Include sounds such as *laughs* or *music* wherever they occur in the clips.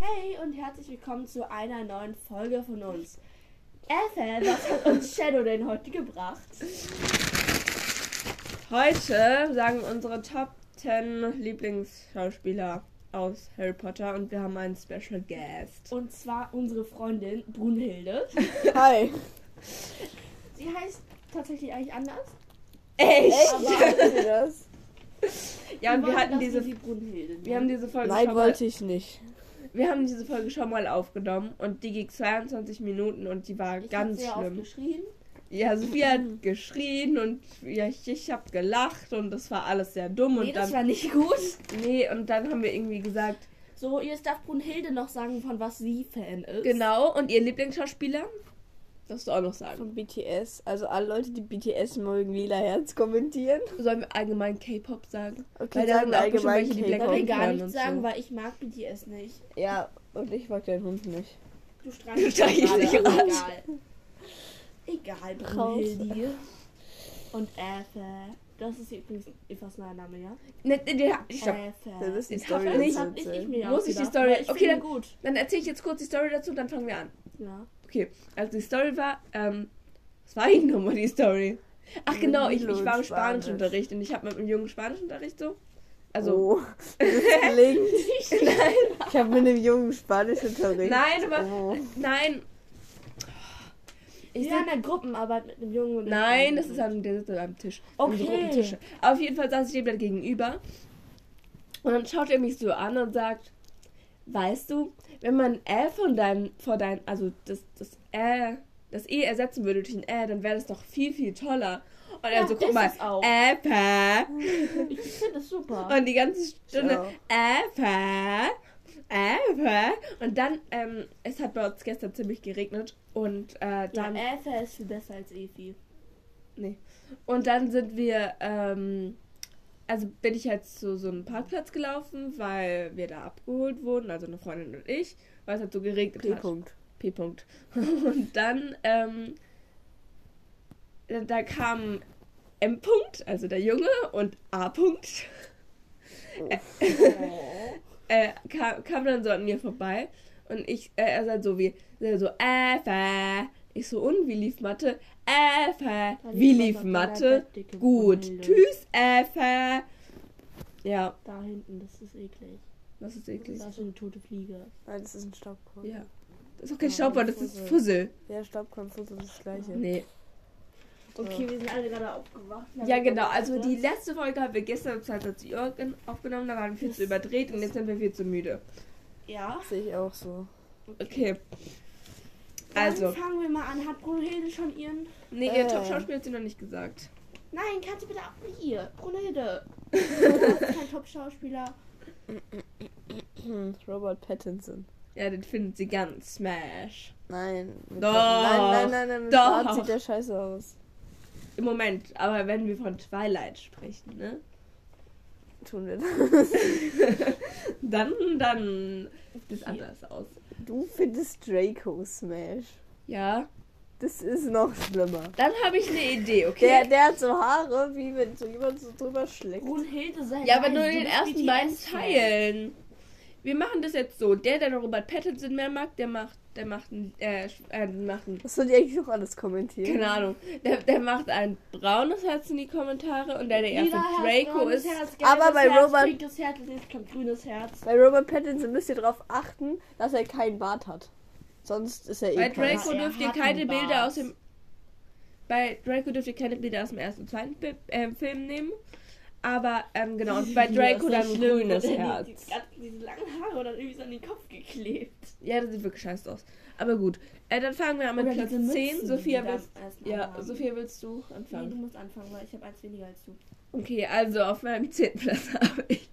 Hey und herzlich willkommen zu einer neuen Folge von uns. Ethel, was hat uns Shadow denn heute gebracht? Heute sagen unsere Top 10 Lieblingsschauspieler aus Harry Potter und wir haben einen Special Guest. Und zwar unsere Freundin Brunhilde. *laughs* Hi. Sie heißt tatsächlich eigentlich anders. Echt? Aber das? Ja, und wir hatten diese wir haben diese Folge Nein, wollte ich nicht. Wir haben diese Folge schon mal aufgenommen und die ging 22 Minuten und die war ich ganz schlimm. Geschrien. Ja, Sophie hat geschrien und ja, ich, ich habe gelacht und das war alles sehr dumm Nee, und das dann war nicht gut. nee und dann haben wir irgendwie gesagt, So, jetzt darf Brunhilde noch sagen, von was sie Fan ist. genau und ihr Lieblingsschauspieler? Darfst du auch noch sagen. Von BTS. Also alle Leute, die BTS mögen, lila Herz kommentieren. *laughs* Sollen wir allgemein K-Pop sagen? Okay, Weil da sagen sind auch allgemein welche, die Ich Blackpink gar nichts und sagen, so. weil ich mag BTS nicht. Ja, und ich mag deinen Hund nicht. Du *laughs* streichelst gerade, dich gerade. Egal. Egal. Und Äthe. Das ist übrigens Evas neuer Name, ja? Ne, ne, ne, stopp. Das Äthe. ist die Ich Story. hab Das ich, ich mir Muss ich die Story- Ich okay, dann- gut. Dann erzähle ich jetzt kurz die Story dazu, dann fangen wir an. Ja. Okay, also die Story war, ähm, was war eigentlich nochmal die Story? Ach genau, ich, ich war im. Spanischunterricht und ich habe mit einem Jungen Spanischunterricht so. Also, oh, *laughs* das klingt. Ich habe mit einem jungen Spanischunterricht. nein, aber, Oh. nein. Ich haben sitz, eine Gruppenarbeit mit einem Jungen nein, das ist an, der sitzt an einem Tisch. Okay. Auf jeden Fall saß ich dem dann gegenüber. Und dann schaut er mich so an und sagt, weißt du, wenn man Ä von deinem, vor deinem, also das, das Ä, das E ersetzen würde durch ein Ä, dann wäre das doch viel, viel toller. Und Ja, so, guck mal. Äpfel. *laughs* Ich finde das super. Und die ganze Stunde, Ja. Äpfel. Äpfel. Und dann, ähm, es hat bei uns gestern ziemlich geregnet. Und äh, ja, dann Äthe ist viel besser als Efi. Und dann sind wir, ähm, also bin ich halt zu so einem Parkplatz gelaufen, weil wir da abgeholt wurden, also eine Freundin und ich, weil es halt so geregnet hat. P-Punkt. P-Punkt. *laughs* Und dann, ähm, da- kam M-Punkt, also der Junge, und A-Punkt, äh, *laughs* kam, kam dann so an mir vorbei. Und ich, äh, er sagt so wie, er so, Äfä. Ich so, und wie lief Mathe? Äfä. Wie lief was Mathe? Gut. Brunhilde. Tschüss, Äfä. Ja, Da hinten, das ist eklig. das ist eklig. Da ist eine tote Fliege. Nein, das ist ein Staubkorn. Ja. Das ist auch kein Ja, Staubkorn, das ist Fussel. Ja, Staubkorn, Fussel ist das gleiche. Nee. Okay, wir sind alle gerade aufgewacht. Ja, genau. Also die letzte Folge haben wir gestern um 22 Uhr gen- aufgenommen, da waren wir viel zu Das- überdreht und jetzt sind wir viel zu müde. Ja. Sehe ich auch so. Okay. Dann Also, fangen wir mal an. Hat Brunhilde schon ihren. nee, ihr Äh. Top-Schauspieler hat sie noch nicht gesagt. Nein, kannst du bitte auch hier. Brunhilde. *laughs* du bist kein Top-Schauspieler. Hm, Robert Pattinson. Ja, den findet sie ganz smash. Nein. Doch. Nein, nein, nein, nein. Mit Doch. Bart sieht der scheiße aus. Im Moment, aber wenn wir von Twilight sprechen, ne? Tun wir *laughs* das. Dann, dann sieht es anders aus. Du findest Draco Smash. Ja. Das ist noch schlimmer. Dann habe ich eine Idee, okay? Der, der hat so Haare, wie wenn so jemand so drüber schlägt. Brunhilde sei ja, aber nur du in den ersten beiden. Teilen. Wir machen das jetzt so. Der, der Robert Pattinson mehr mag, der macht, der macht ein, äh, äh, macht ein Was soll die eigentlich noch alles kommentieren? Keine Ahnung. Der, der macht ein braunes Herz in die Kommentare und der, der Herz, Draco ist. Herz, Aber bei Herz, Robert- pinkes Herz, jetzt kommt grünes Herz. Bei Robert Pattinson müsst ihr darauf achten, dass er keinen Bart hat. Sonst ist er eh Bei Draco er dürft ihr keine einen Bilder aus dem. Bei Draco dürft ihr keine Bilder aus dem ersten und zweiten äh, Film nehmen. Aber, ähm, genau, und *laughs* bei Draco dann ein grünes die, Herz. Die, die, diese langen Haare dann irgendwie so an den Kopf geklebt. Ja, das sieht wirklich scheiße aus. Aber gut. Äh, dann fangen wir an mit Oder Platz diese 10. Mützen, Sophia willst, ja. Sophia willst du Nee, du anfangen? musst anfangen, weil ich habe eins weniger als du. Okay, also auf meinem 10. Platz *laughs* habe ich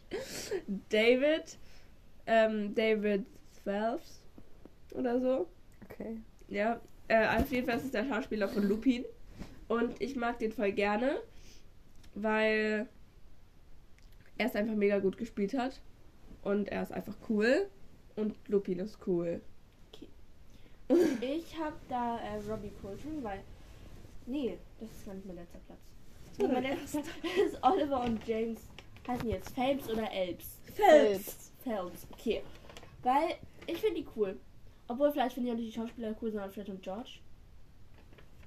David. Ähm, David Phelps oder so. Okay. Ja, äh, auf jeden Fall ist es der Schauspieler von Lupin. Und ich mag den voll gerne, weil er es einfach mega gut gespielt hat. Und er ist einfach cool. Und Lupin ist cool. *laughs* Ich habe da äh, Robbie Coltrane, weil. Nee, das ist gar nicht mein letzter Platz. Nee, mein letzter Platz ist Oliver und James. Heißen jetzt Phelps oder Elbs? Phelps. Phelps, okay. Weil ich finde die cool. Obwohl, vielleicht finde ich auch nicht die Schauspieler cool, sondern Fred und George.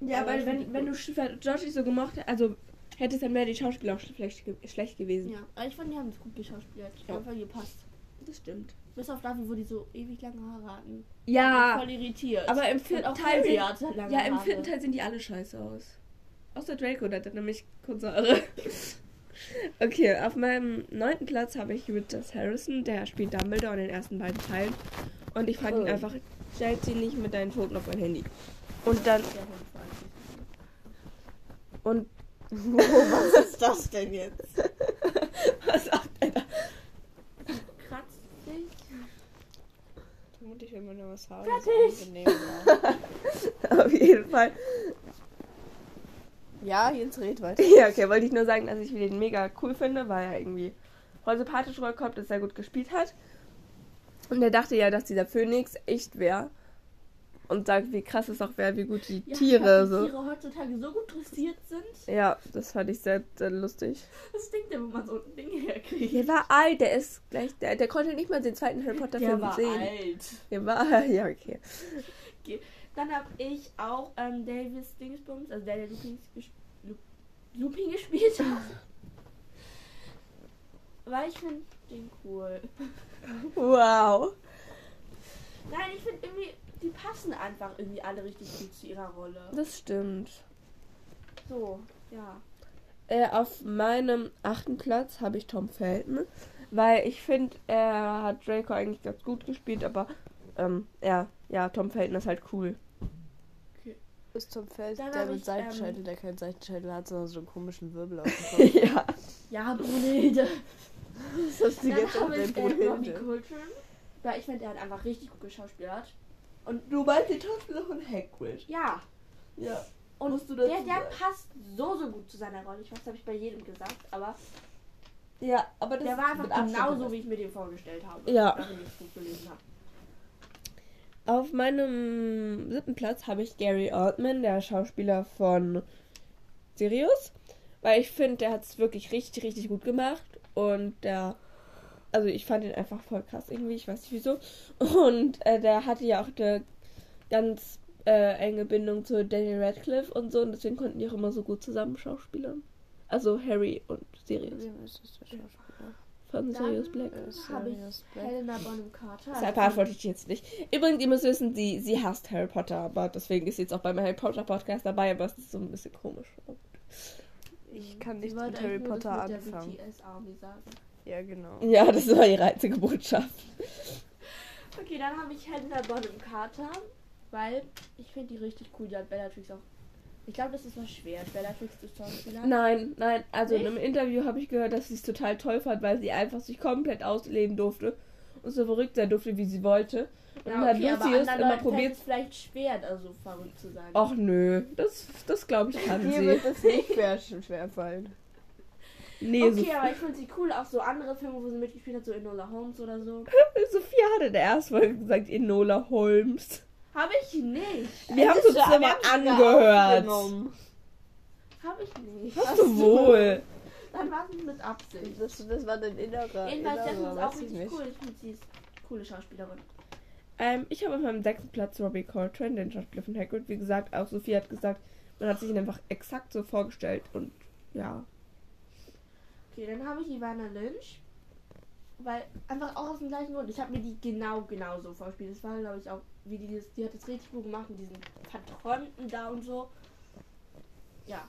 Ja, die wenn, wenn cool. du Sch- George nicht so gemacht hättest, also hättest dann wäre die Schauspieler auch schlecht, schlecht gewesen. Ja, aber ich fand, die haben es gut geschauspielert. Ja. Einfach gepasst. Das stimmt. Bis auf dafür, wo die so ewig lange Haare hatten. Ja, Voll irritiert. aber im vierten Teil lange ja, im Haare. vierten Teil sehen die alle scheiße aus. Außer Draco, der hat nämlich kurze Haare. *laughs* Okay, auf meinem neunten Platz habe ich Richard Harrison, der spielt Dumbledore in den ersten beiden Teilen. Und ich fand ihn Cool. einfach, stellt sie nicht mit deinen Foten auf mein Handy. Und dann, und Oh, *laughs* was ist das denn jetzt? *laughs* was sagt er da? Kratzt sich. Ich will mir nur was haben. Fertig. *laughs* Auf jeden Fall. Ja, jetzt red weiter. Ja, okay, wollte ich nur sagen, dass ich den mega cool finde, weil er irgendwie voll sympathisch rüberkommt, dass er gut gespielt hat. Und er dachte ja, dass dieser Phönix echt wäre. Und sagt, wie krass es auch wäre, wie gut die Ja, Tiere so. Die Tiere heutzutage so gut dressiert sind. Ja, das fand ich sehr, sehr lustig. Das Ding, der, wo man so ein Ding herkriegt. Der war alt, der ist gleich, der, der konnte nicht mal den zweiten Harry Potter Der Film war sehen. alt. Der war, *laughs* ja, okay. Dann habe ich auch ähm, Davis Dingsbums, also der, der Lupin, ges Lu- Lupin gespielt hat. Weil ich finde den cool. Wow. Nein, ich finde irgendwie, die passen einfach irgendwie alle richtig gut zu ihrer Rolle. Das stimmt. So, ja. Äh, auf meinem achten Platz habe ich Tom Felton, weil ich finde, er hat Draco eigentlich ganz gut gespielt, aber ähm, ja, ja, Tom Felton ist halt cool. Ist zum Feld, Dann der mit Seitenscheitel, ähm, der keinen Seitenscheitel hat, sondern so einen komischen Wirbel auf dem *laughs* Kopf. ja. Ja, Brunhilde. Was *laughs* hast du jetzt auf habe dein ich äh, Robbie Brunhilde? Coltrane. Weil ich finde, er hat einfach richtig gut geschauspielert. Und Du meinst die Schauspieler von Hagrid? ja, Ja. und Musst du der, dazu der sagen. passt so, so gut zu seiner Rolle. Ich weiß, das habe ich bei jedem gesagt, aber Ja, aber das der war einfach genauso, wie ich mir den vorgestellt habe. Ja. Nachdem ich das Buch gelesen habe. Auf meinem siebten Platz habe ich Gary Oldman, der Schauspieler von Sirius. Weil ich finde, der hat es wirklich richtig, richtig gut gemacht. Und der, also ich fand ihn einfach voll krass irgendwie, ich weiß nicht wieso. Und äh, der hatte ja auch eine ganz äh, enge Bindung zu Daniel Radcliffe und so. Und deswegen konnten die auch immer so gut zusammen schauspielern. Also Harry und Sirius Wem ist das der Schauspieler? von Sirius Dann Black. Äh, habe ich Sirius Black. Helena Bonham Carter. Deshalb antworte ich jetzt nicht. Übrigens, ihr müsst wissen, sie, sie hasst Harry Potter, aber deswegen ist sie jetzt auch beim Harry Potter Podcast dabei, aber es ist so ein bisschen komisch. Ich kann nichts mit Harry Potter das mit anfangen. Der BTS Army sagen. Ja, genau. Ja, das war ihre einzige Botschaft. Okay, dann habe ich Helena Bonham Carter, weil ich finde die richtig cool. Die hat Bellatrix auch. Ich glaube, das ist was schwer, Bellatrix zu schauspielern. Nein, nein, also in Nicht? einem Interview habe ich gehört, dass sie es total toll fand, weil sie einfach sich komplett ausleben durfte und so verrückt sein durfte, wie sie wollte. Und dann hat okay, aber Lucius immer probiert. es vielleicht schwer, da so verrückt zu sein. Ach nö, das, das glaube ich kann Mir sie. wird das nicht schwer, schwer fallen. Nee, okay, aber ich finde sie cool. Auch so andere Filme, wo sie mitgespielt hat, so Enola Holmes oder so. *laughs* so, Sophia hatte in der ersten Folge gesagt, Enola Holmes. Habe ich nicht. Wir haben es uns immer angehört. Habe ich nicht. Hast du wohl. Dann war es mit Absicht. Das, das war dein innerer. Jedenfalls, innerer, ist auch richtig nicht. cool. Ich finde, sie ist eine coole Schauspielerin. Ähm, ich habe auf meinem sechsten Platz Robbie Coltrane, den Schauspieler von Hagrid. Wie gesagt, auch Sophie hat gesagt, man hat sich ihn einfach exakt so vorgestellt. Und ja, Okay, dann habe ich Ivana Lynch. Weil, einfach auch aus dem gleichen Grund. Ich habe mir die genau, genau so vorgespielt. Das war, glaube ich, auch, wie die das, die hat das richtig gut gemacht mit diesen Verträumten da und so. Ja,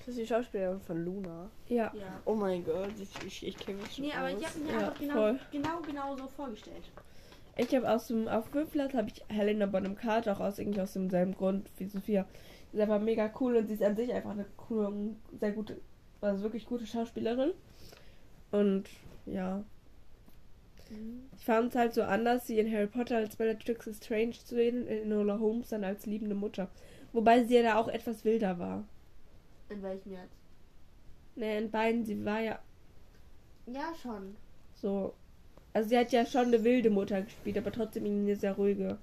Das ist die Schauspielerin von Luna. ja. ja. Oh mein Gott, ich, ich, ich kenne mich schon Nee, aber ich aus. habe mir Ja, einfach genau, voll. genau, genau so vorgestellt. Ich habe aus dem, auf fünften Platz habe ich Helena Bonham Carter, auch aus irgendwie aus demselben Grund wie Sophia. Sie ist einfach mega cool und sie ist an sich einfach eine coole, sehr gute, also wirklich gute Schauspielerin. Und ja, ich fand es halt so anders, sie in Harry Potter als Bellatrix Strange zu sehen, in Enola Holmes dann als liebende Mutter. Wobei sie ja da auch etwas wilder war. In welchem jetzt? Ne, in beiden, sie war ja Ja, schon. so. Also sie hat ja schon eine wilde Mutter gespielt, aber trotzdem eine sehr ruhige.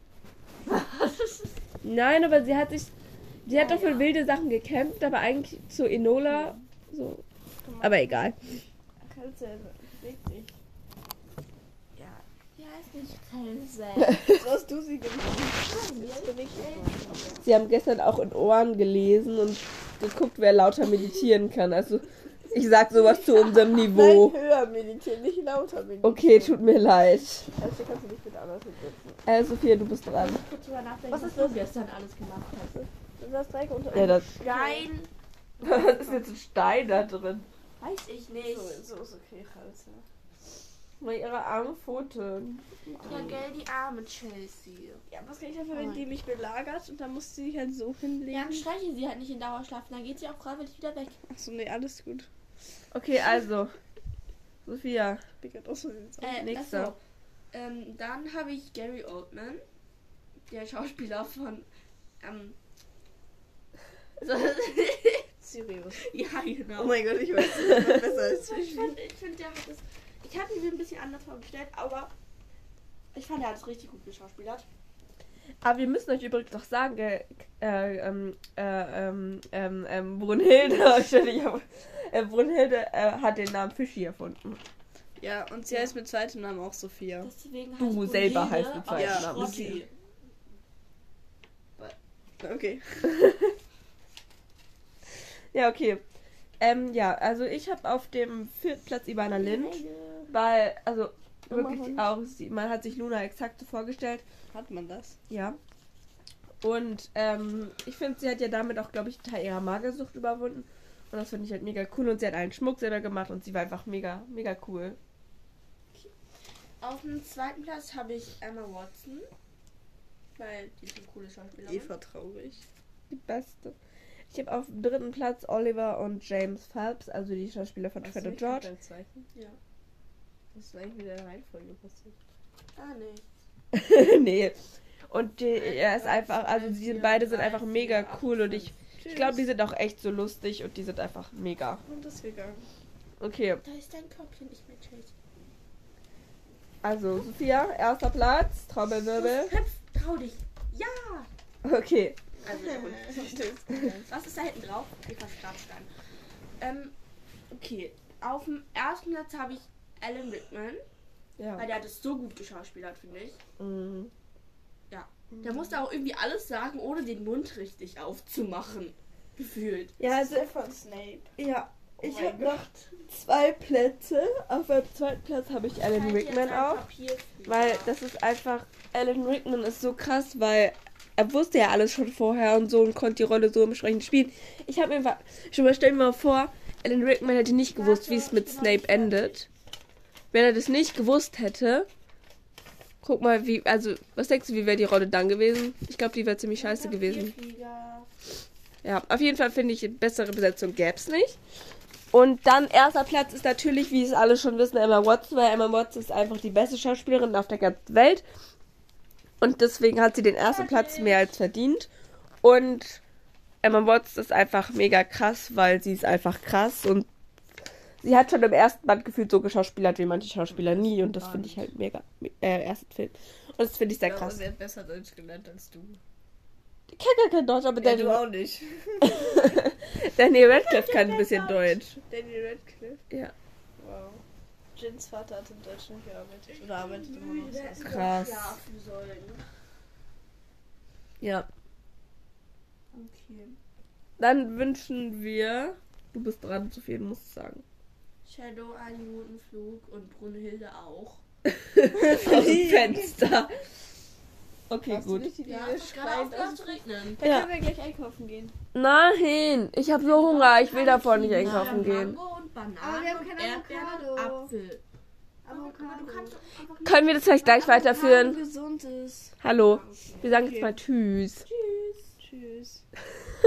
*laughs* Nein, aber sie hat sich. Sie hat Ja, doch für ja. wilde Sachen gekämpft, aber eigentlich zu Enola so. Aber egal. Kannst du, leg dich. Ja, heißt nicht Chelsea. *laughs* So hast du sie gemacht. Sie haben gestern auch in Ohren gelesen und geguckt, wer lauter meditieren kann. Also ich sag sowas zu unserem Niveau. Nein, höher meditieren, nicht lauter meditieren. Okay, tut mir leid. Also kannst du nicht mit anders hinsetzen. Äh, Sophia, du bist dran. Was ist du gestern alles gemacht hast. Du hast Dreieck unter Ja, das, Nein, das ist jetzt ein Stein da drin. weiß ich nicht. So, so ist okay, ja. Mal ihre armen Pfoten. Ja, gell, die arme Chelsea. Ja, was kann ich dafür, wenn die mich belagert und dann muss sie sich halt so Ja, hinlegen? dann streiche sie halt nicht in Dauerschlaf. Dann geht sie auch freiwillig wieder weg. Achso, nee, alles gut. Okay, also. Sophia. Ich bin gerade aus Versehen so. Äh, Nächster. Ähm, dann habe ich Gary Oldman, der Schauspieler von. Ähm, *laughs* *laughs* Sirius. *laughs* ja, genau. Oh mein Gott, ich weiß *laughs* es besser als ich fand, ich finde, der hat das. Ich habe ihn mir ein bisschen anders vorgestellt, aber ich fand, er hat es richtig gut geschauspielert. Aber wir müssen euch übrigens noch sagen, äh, äh, ähm, äh, ähm, ähm, ähm, Brunhilde, *laughs* äh, Brunhilde äh, hat den Namen Fischi erfunden. Ja, und sie heißt mit zweitem Namen auch Sophia. Deswegen Du heißt selber Brunhilde heißt mit auch zweiten Namen Schrotti. Okay. Ja, okay. Ähm, ja, also ich habe auf dem vierten Platz Ivana Lind, weil, also wirklich auch, sie, man hat sich Luna exakt so vorgestellt, Hat man das? ja. Und ähm, ich finde, sie hat ja damit auch, glaube ich, einen Teil ihrer Magersucht überwunden. Und das finde ich halt mega cool. Und sie hat allen Schmuck selber gemacht und sie war einfach mega, mega cool. Auf dem zweiten Platz habe ich Emma Watson. Weil die ist eine coole Schauspielerin. Eva traurig. Die beste. Ich habe auf dem dritten Platz Oliver und James Phelps, also die Schauspieler von Fred und George. Ja. Was ist eigentlich mit der Reihenfolge passiert? Ah, nee. *laughs* nee. Und die, er ist einfach, also die sind, beide sind einfach mega cool und ich, ich glaube, die sind auch echt so lustig und die sind einfach mega. Und ist gegangen. Okay, Da ist dein Körbchen nicht mehr, Chase. also Sophia, erster Platz, Trommelwirbel. Hüpf, trau dich. Ja! Okay. Also. *laughs* Was ist da hinten drauf? Gerade nicht. Ähm, okay. Auf dem ersten Platz habe ich Alan Rickman. Ja. Weil der hat es so gut geschauspielert, finde ich. Mhm. Der musste auch irgendwie alles sagen, ohne den Mund richtig aufzumachen. Gefühlt. Ja, also, von Snape. ja. Oh Ich habe noch zwei Plätze. Auf dem zweiten Platz habe ich Alan Rickman auch. Weil das ist einfach, Alan Rickman ist so krass, weil er wusste ja alles schon vorher und so und konnte die Rolle so entsprechend spielen. Ich habe mir schon mal stellen wir mal vor, Alan Rickman hätte nicht gewusst, wie es mit Snape endet. Wenn er das nicht gewusst hätte, guck mal, wie, also, was denkst du, wie wäre die Rolle dann gewesen? Ich glaube, die wäre ziemlich scheiße gewesen. Ja, auf jeden Fall finde ich, eine bessere Besetzung gäb's nicht. Und dann erster Platz ist natürlich, wie es alle schon wissen, Emma Watson, weil Emma Watson ist einfach die beste Schauspielerin auf der ganzen Welt. Und deswegen hat sie den ersten Platz mehr als verdient. Und Emma Watson ist einfach mega krass, weil sie ist einfach krass und sie hat schon im ersten Band gefühlt so geschauspielert wie manche Schauspieler nie. Und das finde ich halt mega, äh, ersten Film. Und das finde ich sehr krass. Sie hat besser Deutsch gelernt als du. Ich kann gar kein Deutsch, aber Ja, Danny, du auch nicht. *laughs* *laughs* Danny Radcliffe kann ein bisschen Deutsch. Danny Radcliffe? Ja. Jins Vater hat in Deutschland gearbeitet. Oder arbeitet immer noch. Krass. Ja, für sollen. Ja. Okay. Dann wünschen wir. Du bist dran, zu viel musst du sagen. Shadow einen guten Flug und Brunhilde auch. *laughs* Aus dem Fenster. *laughs* Okay, Hast du gut. nicht die Ja, gerade regnen. Dann Ja. können wir gleich einkaufen gehen. Nein, ich habe so Hunger. Ich will davon nicht einkaufen gehen. Mango Bananen Aber wir haben keine Erdbeeren Avocado. Apfel. Aber du kannst doch einfach nicht- Können wir das vielleicht gleich weiterführen? gesund ist. Hallo. Wir sagen jetzt mal Tschüss. Tschüss. Tschüss. *laughs*